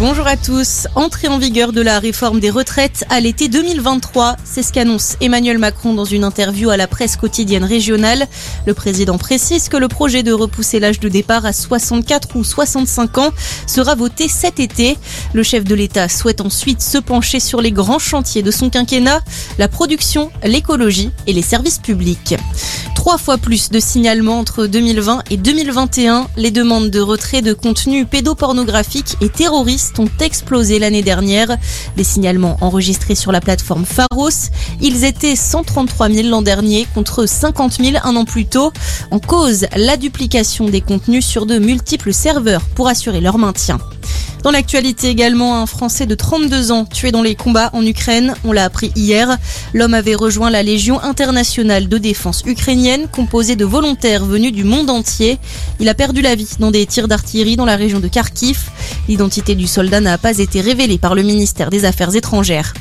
Bonjour à tous. Entrée en vigueur de la réforme des retraites à l'été 2023. C'est ce qu'annonce Emmanuel Macron dans une interview à la presse quotidienne régionale. Le président précise que le projet de repousser l'âge de départ à 64 ou 65 ans sera voté cet été. Le chef de l'État souhaite ensuite se pencher sur les grands chantiers de son quinquennat, la production, l'écologie et les services publics. Trois fois plus de signalements entre 2020 et 2021. Les demandes de retrait de contenus pédopornographiques et terroristes ont explosé l'année dernière. Des signalements enregistrés sur la plateforme Pharos. Ils étaient 133 000 l'an dernier contre 50 000 un an plus tôt. En cause, la duplication des contenus sur de multiples serveurs pour assurer leur maintien. Dans l'actualité également, un Français de 32 ans tué dans les combats en Ukraine. On l'a appris hier. L'homme avait rejoint la Légion internationale de défense ukrainienne, composée de volontaires venus du monde entier. Il a perdu la vie dans des tirs d'artillerie dans la région de Kharkiv. L'identité du soldat n'a pas été révélée par le ministère des Affaires étrangères.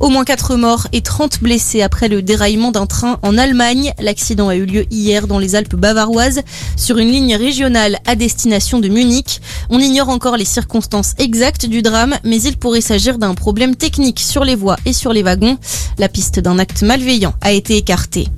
Au moins 4 morts et 30 blessés après le déraillement d'un train en Allemagne. L'accident a eu lieu hier dans les Alpes bavaroises sur une ligne régionale à destination de Munich. On ignore encore les circonstances exactes du drame, mais il pourrait s'agir d'un problème technique sur les voies et sur les wagons. La piste d'un acte malveillant a été écartée.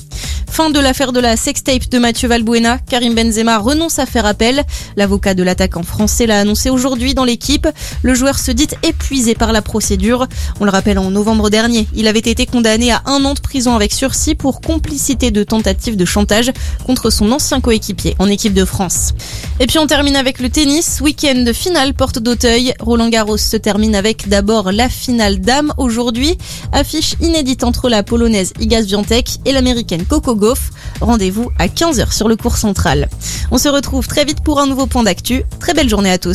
Fin de l'affaire de la sextape de Mathieu Valbuena. Karim Benzema renonce à faire appel. L'avocat de l'attaquant français l'a annoncé aujourd'hui dans l'équipe. Le joueur se dit épuisé par la procédure. On le rappelle en novembre dernier, il avait été condamné à un an de prison avec sursis pour complicité de tentative de chantage contre son ancien coéquipier en équipe de France. Et puis on termine avec le tennis. Week-end finale porte d'Auteuil. Roland Garros se termine avec d'abord la finale dame aujourd'hui. Affiche inédite entre la polonaise Iga Swiatek et l'américaine Coco Rendez-vous à 15h sur le cours central. On se retrouve très vite pour un nouveau point d'actu. Très belle journée à tous.